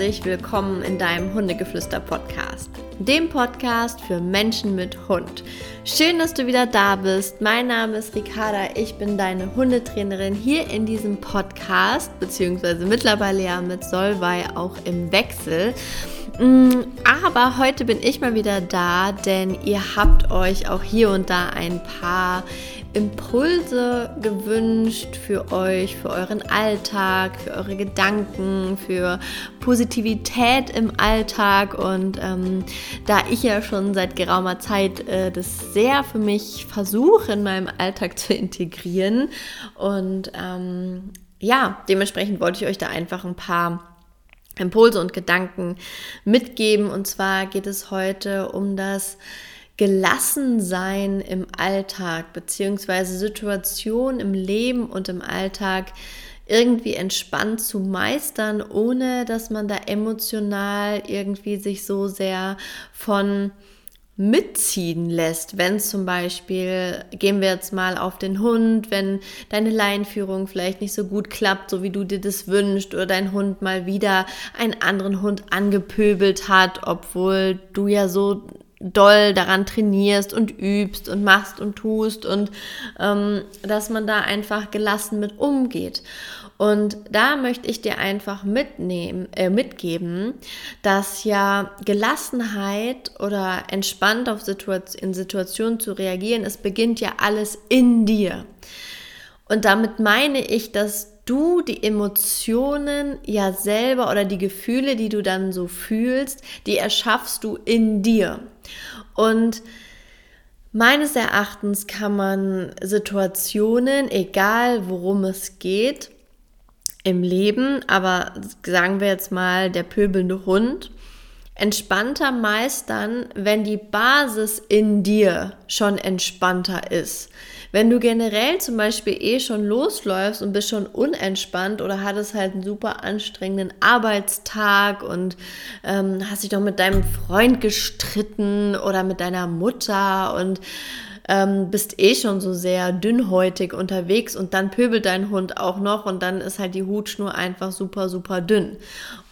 herzlich willkommen in deinem Hundegeflüster-Podcast, dem Podcast für Menschen mit Hund. Schön, dass du wieder da bist. Mein Name ist Ricarda, ich bin deine Hundetrainerin hier in diesem Podcast, beziehungsweise mittlerweile ja mit Solvay auch im Wechsel. Mm, aber heute bin ich mal wieder da, denn ihr habt euch auch hier und da ein paar Impulse gewünscht für euch, für euren Alltag, für eure Gedanken, für Positivität im Alltag. Und ähm, da ich ja schon seit geraumer Zeit äh, das sehr für mich versuche, in meinem Alltag zu integrieren. Und ähm, ja, dementsprechend wollte ich euch da einfach ein paar Impulse und Gedanken mitgeben. Und zwar geht es heute um das Gelassensein im Alltag, beziehungsweise Situationen im Leben und im Alltag irgendwie entspannt zu meistern, ohne dass man da emotional irgendwie sich so sehr von mitziehen lässt, wenn zum Beispiel, gehen wir jetzt mal auf den Hund, wenn deine Leinführung vielleicht nicht so gut klappt, so wie du dir das wünschst, oder dein Hund mal wieder einen anderen Hund angepöbelt hat, obwohl du ja so doll daran trainierst und übst und machst und tust und ähm, dass man da einfach gelassen mit umgeht. Und da möchte ich dir einfach mitnehmen, äh, mitgeben, dass ja Gelassenheit oder entspannt auf Situation, in Situationen zu reagieren, es beginnt ja alles in dir. Und damit meine ich, dass du die Emotionen ja selber oder die Gefühle, die du dann so fühlst, die erschaffst du in dir. Und meines Erachtens kann man Situationen, egal worum es geht, im Leben, aber sagen wir jetzt mal der pöbelnde Hund, entspannter meistern, wenn die Basis in dir schon entspannter ist. Wenn du generell zum Beispiel eh schon losläufst und bist schon unentspannt oder hattest halt einen super anstrengenden Arbeitstag und ähm, hast dich doch mit deinem Freund gestritten oder mit deiner Mutter und ähm, bist eh schon so sehr dünnhäutig unterwegs und dann pöbelt dein Hund auch noch und dann ist halt die Hutschnur einfach super, super dünn.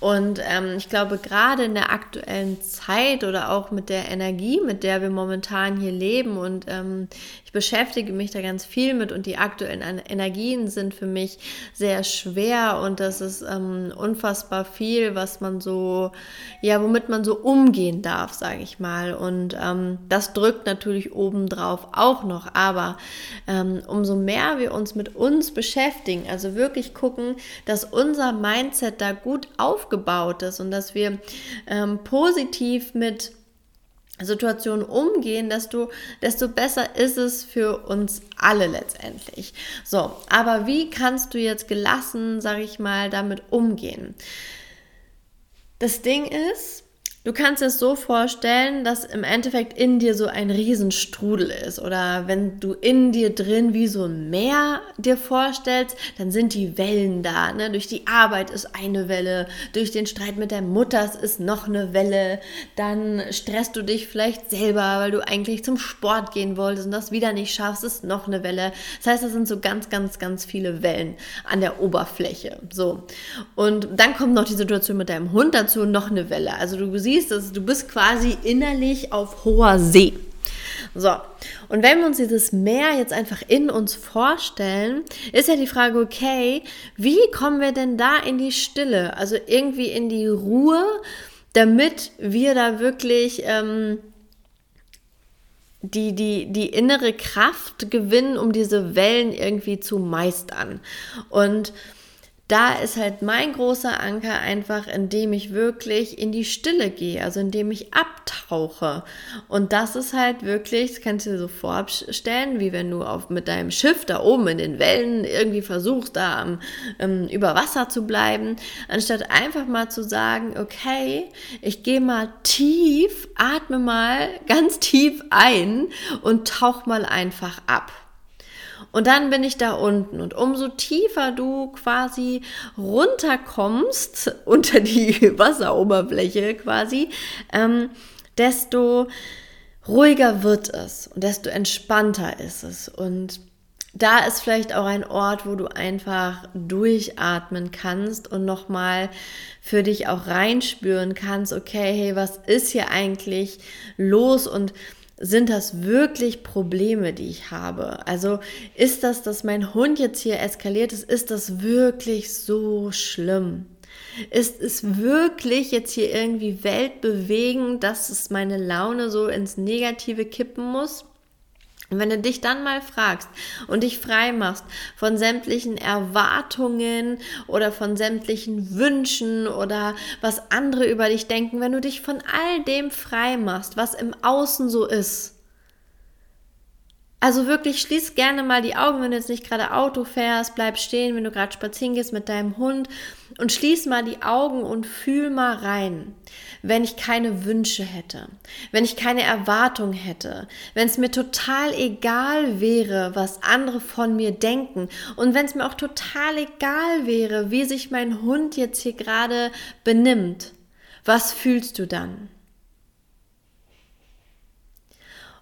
Und ähm, ich glaube, gerade in der aktuellen Zeit oder auch mit der Energie, mit der wir momentan hier leben und ähm, ich beschäftige mich da ganz viel mit und die aktuellen Energien sind für mich sehr schwer und das ist ähm, unfassbar viel, was man so, ja, womit man so umgehen darf, sage ich mal. Und ähm, das drückt natürlich obendrauf auch noch, aber ähm, umso mehr wir uns mit uns beschäftigen, also wirklich gucken, dass unser Mindset da gut aufgebaut ist und dass wir ähm, positiv mit Situationen umgehen, desto, desto besser ist es für uns alle letztendlich. So, aber wie kannst du jetzt gelassen, sage ich mal, damit umgehen? Das Ding ist, Du kannst es so vorstellen, dass im Endeffekt in dir so ein Riesenstrudel ist. Oder wenn du in dir drin wie so ein Meer dir vorstellst, dann sind die Wellen da. Ne? Durch die Arbeit ist eine Welle, durch den Streit mit der Mutter ist noch eine Welle. Dann stresst du dich vielleicht selber, weil du eigentlich zum Sport gehen wolltest und das wieder nicht schaffst, ist noch eine Welle. Das heißt, es sind so ganz, ganz, ganz viele Wellen an der Oberfläche. So. Und dann kommt noch die Situation mit deinem Hund dazu noch eine Welle. Also du siehst, siehst, dass du bist quasi innerlich auf hoher See. So, und wenn wir uns dieses Meer jetzt einfach in uns vorstellen, ist ja die Frage, okay, wie kommen wir denn da in die Stille, also irgendwie in die Ruhe, damit wir da wirklich ähm, die, die, die innere Kraft gewinnen, um diese Wellen irgendwie zu meistern. Und da ist halt mein großer Anker einfach, indem ich wirklich in die Stille gehe, also indem ich abtauche. Und das ist halt wirklich, das kannst du dir so vorstellen, wie wenn du auf, mit deinem Schiff da oben in den Wellen irgendwie versuchst, da am, ähm, über Wasser zu bleiben, anstatt einfach mal zu sagen, okay, ich gehe mal tief, atme mal ganz tief ein und tauch mal einfach ab. Und dann bin ich da unten. Und umso tiefer du quasi runterkommst unter die Wasseroberfläche quasi, ähm, desto ruhiger wird es und desto entspannter ist es. Und da ist vielleicht auch ein Ort, wo du einfach durchatmen kannst und nochmal für dich auch reinspüren kannst, okay, hey, was ist hier eigentlich los und sind das wirklich Probleme, die ich habe? Also ist das, dass mein Hund jetzt hier eskaliert ist, ist das wirklich so schlimm? Ist es wirklich jetzt hier irgendwie weltbewegend, dass es meine Laune so ins Negative kippen muss? Und wenn du dich dann mal fragst und dich frei machst von sämtlichen Erwartungen oder von sämtlichen Wünschen oder was andere über dich denken, wenn du dich von all dem frei machst, was im Außen so ist, also wirklich schließ gerne mal die Augen, wenn du jetzt nicht gerade Auto fährst, bleib stehen, wenn du gerade spazieren gehst mit deinem Hund und schließ mal die Augen und fühl mal rein. Wenn ich keine Wünsche hätte, wenn ich keine Erwartung hätte, wenn es mir total egal wäre, was andere von mir denken und wenn es mir auch total egal wäre, wie sich mein Hund jetzt hier gerade benimmt, was fühlst du dann?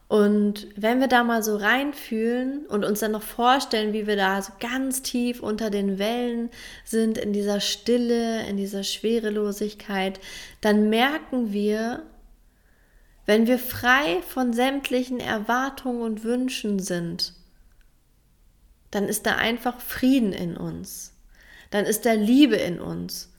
Und wenn wir da mal so reinfühlen und uns dann noch vorstellen, wie wir da so ganz tief unter den Wellen sind, in dieser Stille, in dieser Schwerelosigkeit, dann merken wir, wenn wir frei von sämtlichen Erwartungen und Wünschen sind, dann ist da einfach Frieden in uns. Dann ist da Liebe in uns.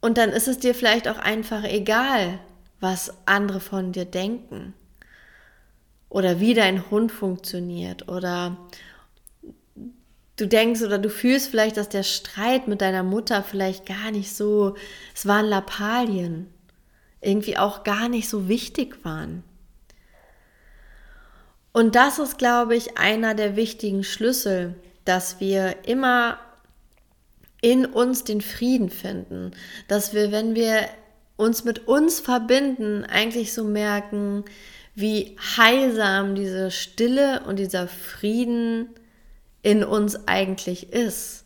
Und dann ist es dir vielleicht auch einfach egal, was andere von dir denken. Oder wie dein Hund funktioniert. Oder du denkst oder du fühlst vielleicht, dass der Streit mit deiner Mutter vielleicht gar nicht so, es waren Lappalien, irgendwie auch gar nicht so wichtig waren. Und das ist, glaube ich, einer der wichtigen Schlüssel, dass wir immer in uns den Frieden finden, dass wir, wenn wir uns mit uns verbinden, eigentlich so merken, wie heilsam diese Stille und dieser Frieden in uns eigentlich ist.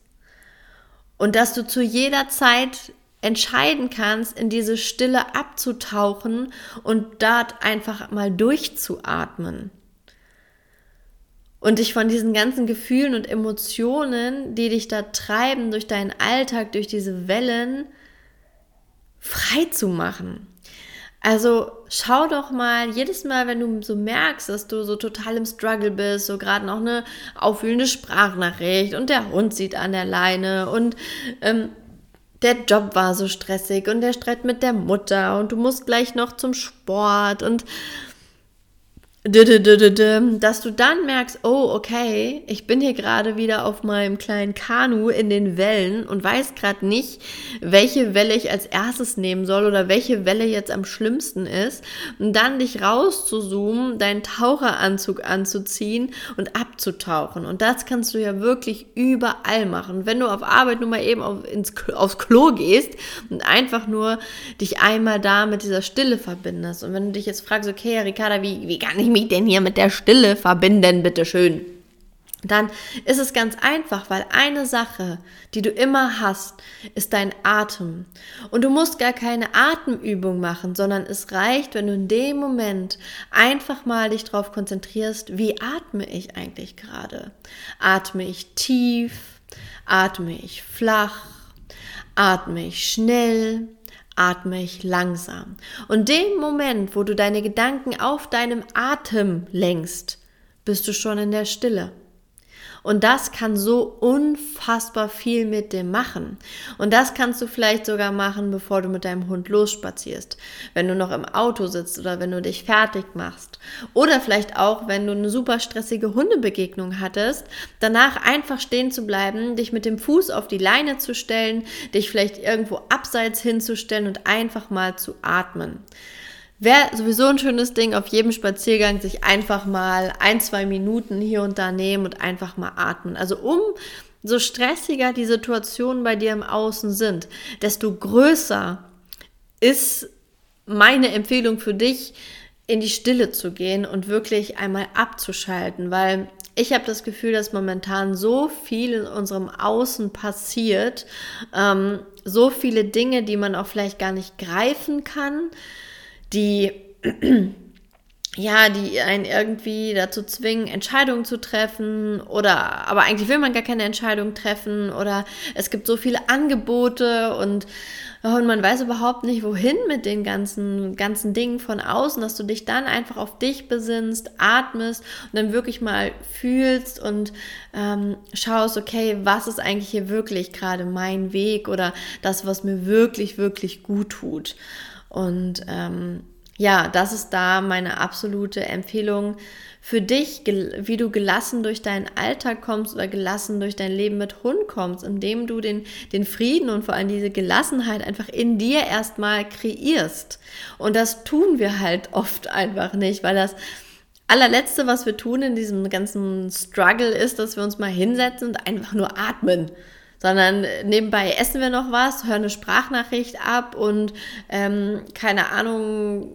Und dass du zu jeder Zeit entscheiden kannst, in diese Stille abzutauchen und dort einfach mal durchzuatmen. Und dich von diesen ganzen Gefühlen und Emotionen, die dich da treiben durch deinen Alltag, durch diese Wellen, frei zu machen. Also schau doch mal, jedes Mal, wenn du so merkst, dass du so total im Struggle bist, so gerade noch eine aufwühlende Sprachnachricht und der Hund sieht an der Leine und ähm, der Job war so stressig und der Streit mit der Mutter und du musst gleich noch zum Sport und dass du dann merkst, oh, okay, ich bin hier gerade wieder auf meinem kleinen Kanu in den Wellen und weiß gerade nicht, welche Welle ich als erstes nehmen soll oder welche Welle jetzt am schlimmsten ist. Und dann dich rauszuzoomen, deinen Taucheranzug anzuziehen und abzutauchen. Und das kannst du ja wirklich überall machen. Wenn du auf Arbeit nur mal eben auf, ins, aufs Klo gehst und einfach nur dich einmal da mit dieser Stille verbindest. Und wenn du dich jetzt fragst, okay, Ricarda, wie, wie kann ich mich denn hier mit der Stille verbinden, bitteschön? Dann ist es ganz einfach, weil eine Sache, die du immer hast, ist dein Atem. Und du musst gar keine Atemübung machen, sondern es reicht, wenn du in dem Moment einfach mal dich darauf konzentrierst, wie atme ich eigentlich gerade? Atme ich tief? Atme ich flach? Atme ich schnell? Atme ich langsam. Und dem Moment, wo du deine Gedanken auf deinem Atem lenkst, bist du schon in der Stille. Und das kann so unfassbar viel mit dem machen. Und das kannst du vielleicht sogar machen, bevor du mit deinem Hund losspazierst. Wenn du noch im Auto sitzt oder wenn du dich fertig machst. Oder vielleicht auch, wenn du eine super stressige Hundebegegnung hattest, danach einfach stehen zu bleiben, dich mit dem Fuß auf die Leine zu stellen, dich vielleicht irgendwo abseits hinzustellen und einfach mal zu atmen. Wäre sowieso ein schönes Ding, auf jedem Spaziergang sich einfach mal ein, zwei Minuten hier und da nehmen und einfach mal atmen. Also um so stressiger die Situationen bei dir im Außen sind, desto größer ist meine Empfehlung für dich, in die Stille zu gehen und wirklich einmal abzuschalten, weil ich habe das Gefühl, dass momentan so viel in unserem Außen passiert, ähm, so viele Dinge, die man auch vielleicht gar nicht greifen kann, die ja, die einen irgendwie dazu zwingen, Entscheidungen zu treffen oder aber eigentlich will man gar keine Entscheidung treffen oder es gibt so viele Angebote und, und man weiß überhaupt nicht, wohin mit den ganzen, ganzen Dingen von außen, dass du dich dann einfach auf dich besinnst, atmest und dann wirklich mal fühlst und ähm, schaust, okay, was ist eigentlich hier wirklich gerade mein Weg oder das, was mir wirklich, wirklich gut tut. Und ähm, ja, das ist da meine absolute Empfehlung für dich, wie du gelassen durch deinen Alltag kommst oder gelassen durch dein Leben mit Hund kommst, indem du den, den Frieden und vor allem diese Gelassenheit einfach in dir erstmal kreierst. Und das tun wir halt oft einfach nicht, weil das allerletzte, was wir tun in diesem ganzen Struggle ist, dass wir uns mal hinsetzen und einfach nur atmen sondern nebenbei essen wir noch was, hören eine Sprachnachricht ab und ähm, keine Ahnung,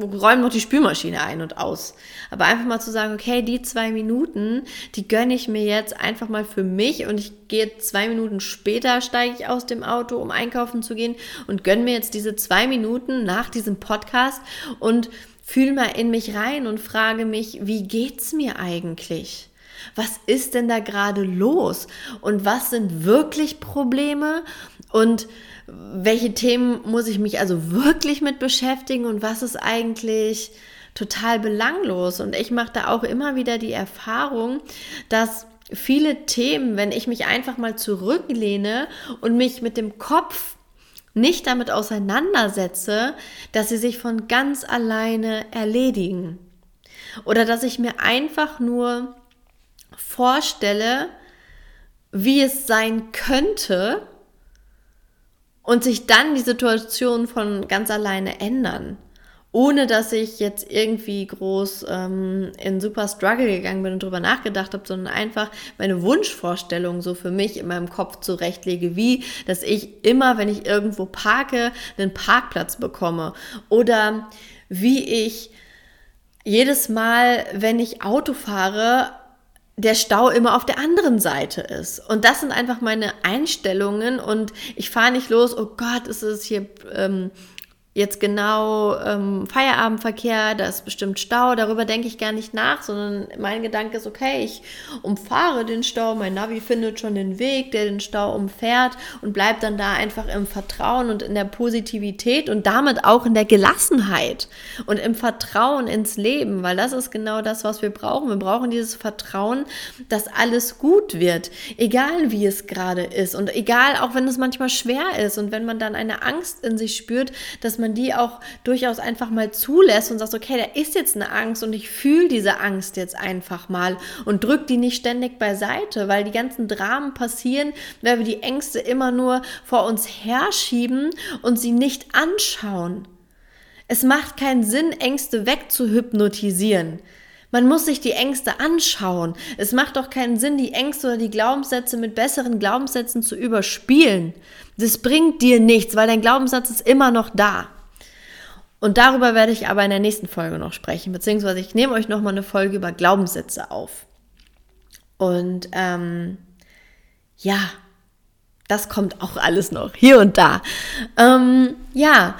räumen noch die Spülmaschine ein und aus. Aber einfach mal zu sagen, okay, die zwei Minuten, die gönne ich mir jetzt einfach mal für mich und ich gehe zwei Minuten später, steige ich aus dem Auto, um einkaufen zu gehen und gönne mir jetzt diese zwei Minuten nach diesem Podcast und fühle mal in mich rein und frage mich, wie geht's mir eigentlich? Was ist denn da gerade los und was sind wirklich Probleme und welche Themen muss ich mich also wirklich mit beschäftigen und was ist eigentlich total belanglos. Und ich mache da auch immer wieder die Erfahrung, dass viele Themen, wenn ich mich einfach mal zurücklehne und mich mit dem Kopf nicht damit auseinandersetze, dass sie sich von ganz alleine erledigen. Oder dass ich mir einfach nur vorstelle, wie es sein könnte und sich dann die Situation von ganz alleine ändern. Ohne dass ich jetzt irgendwie groß ähm, in super Struggle gegangen bin und drüber nachgedacht habe, sondern einfach meine Wunschvorstellung so für mich in meinem Kopf zurechtlege, wie, dass ich immer, wenn ich irgendwo parke, einen Parkplatz bekomme. Oder wie ich jedes Mal, wenn ich Auto fahre, der Stau immer auf der anderen Seite ist. Und das sind einfach meine Einstellungen und ich fahre nicht los, oh Gott, ist es hier ähm, jetzt genau ähm, Feierabendverkehr, da ist bestimmt Stau, darüber denke ich gar nicht nach, sondern mein Gedanke ist, okay, ich umfahre den Stau, mein Navi findet schon den Weg, der den Stau umfährt und bleibt dann da einfach im Vertrauen und in der Positivität und damit auch in der Gelassenheit und im Vertrauen ins Leben, weil das ist genau das, was wir brauchen. Wir brauchen dieses Vertrauen, dass alles gut wird, egal wie es gerade ist und egal auch wenn es manchmal schwer ist und wenn man dann eine Angst in sich spürt, dass man man die auch durchaus einfach mal zulässt und sagt, okay, da ist jetzt eine Angst und ich fühle diese Angst jetzt einfach mal und drück die nicht ständig beiseite, weil die ganzen Dramen passieren, weil wir die Ängste immer nur vor uns herschieben und sie nicht anschauen. Es macht keinen Sinn, Ängste wegzuhypnotisieren. Man muss sich die Ängste anschauen. Es macht doch keinen Sinn, die Ängste oder die Glaubenssätze mit besseren Glaubenssätzen zu überspielen. Das bringt dir nichts, weil dein Glaubenssatz ist immer noch da. Und darüber werde ich aber in der nächsten Folge noch sprechen, beziehungsweise ich nehme euch nochmal eine Folge über Glaubenssätze auf. Und ähm, ja, das kommt auch alles noch hier und da. Ähm, ja,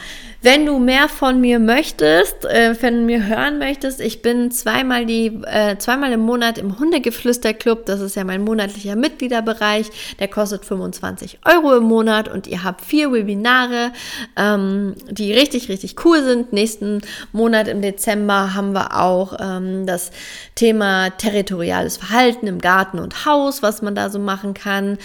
wenn du mehr von mir möchtest, äh, von mir hören möchtest, ich bin zweimal die äh, zweimal im Monat im Hundegeflüster-Club. Das ist ja mein monatlicher Mitgliederbereich. Der kostet 25 Euro im Monat und ihr habt vier Webinare, ähm, die richtig richtig cool sind. Nächsten Monat im Dezember haben wir auch ähm, das Thema territoriales Verhalten im Garten und Haus, was man da so machen kann.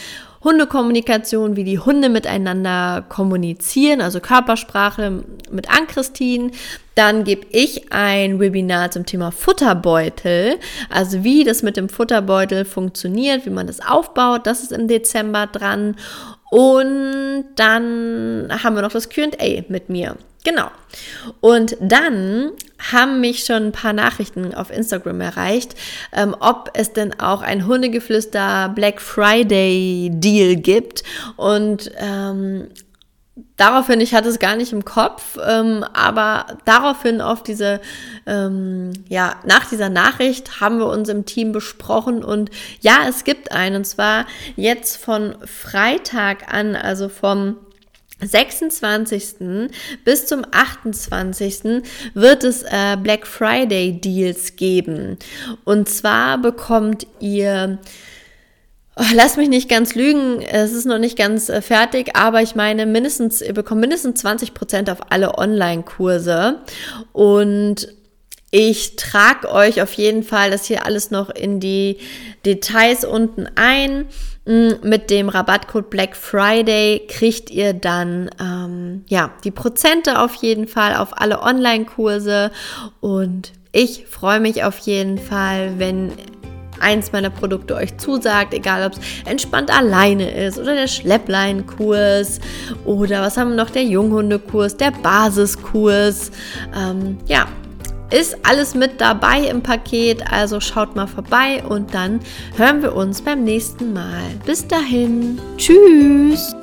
Hundekommunikation, wie die Hunde miteinander kommunizieren, also Körpersprache mit Ann-Christine. Dann gebe ich ein Webinar zum Thema Futterbeutel, also wie das mit dem Futterbeutel funktioniert, wie man das aufbaut. Das ist im Dezember dran. Und dann haben wir noch das QA mit mir. Genau. Und dann haben mich schon ein paar Nachrichten auf Instagram erreicht, ähm, ob es denn auch ein Hundegeflüster Black Friday Deal gibt. Und ähm, daraufhin, ich hatte es gar nicht im Kopf, ähm, aber daraufhin auf diese, ähm, ja, nach dieser Nachricht haben wir uns im Team besprochen und ja, es gibt einen und zwar jetzt von Freitag an, also vom 26. bis zum 28. wird es äh, Black Friday Deals geben. Und zwar bekommt ihr Oh, lass mich nicht ganz lügen, es ist noch nicht ganz äh, fertig, aber ich meine, mindestens, ihr bekommt mindestens 20 Prozent auf alle Online-Kurse und ich trage euch auf jeden Fall das hier alles noch in die Details unten ein. Mm, mit dem Rabattcode Black Friday kriegt ihr dann ähm, ja die Prozente auf jeden Fall auf alle Online-Kurse und ich freue mich auf jeden Fall, wenn eins meiner Produkte euch zusagt, egal ob es entspannt alleine ist oder der Schleppleinkurs oder was haben wir noch, der Junghundekurs, der Basiskurs. Ähm, ja, ist alles mit dabei im Paket, also schaut mal vorbei und dann hören wir uns beim nächsten Mal. Bis dahin, tschüss!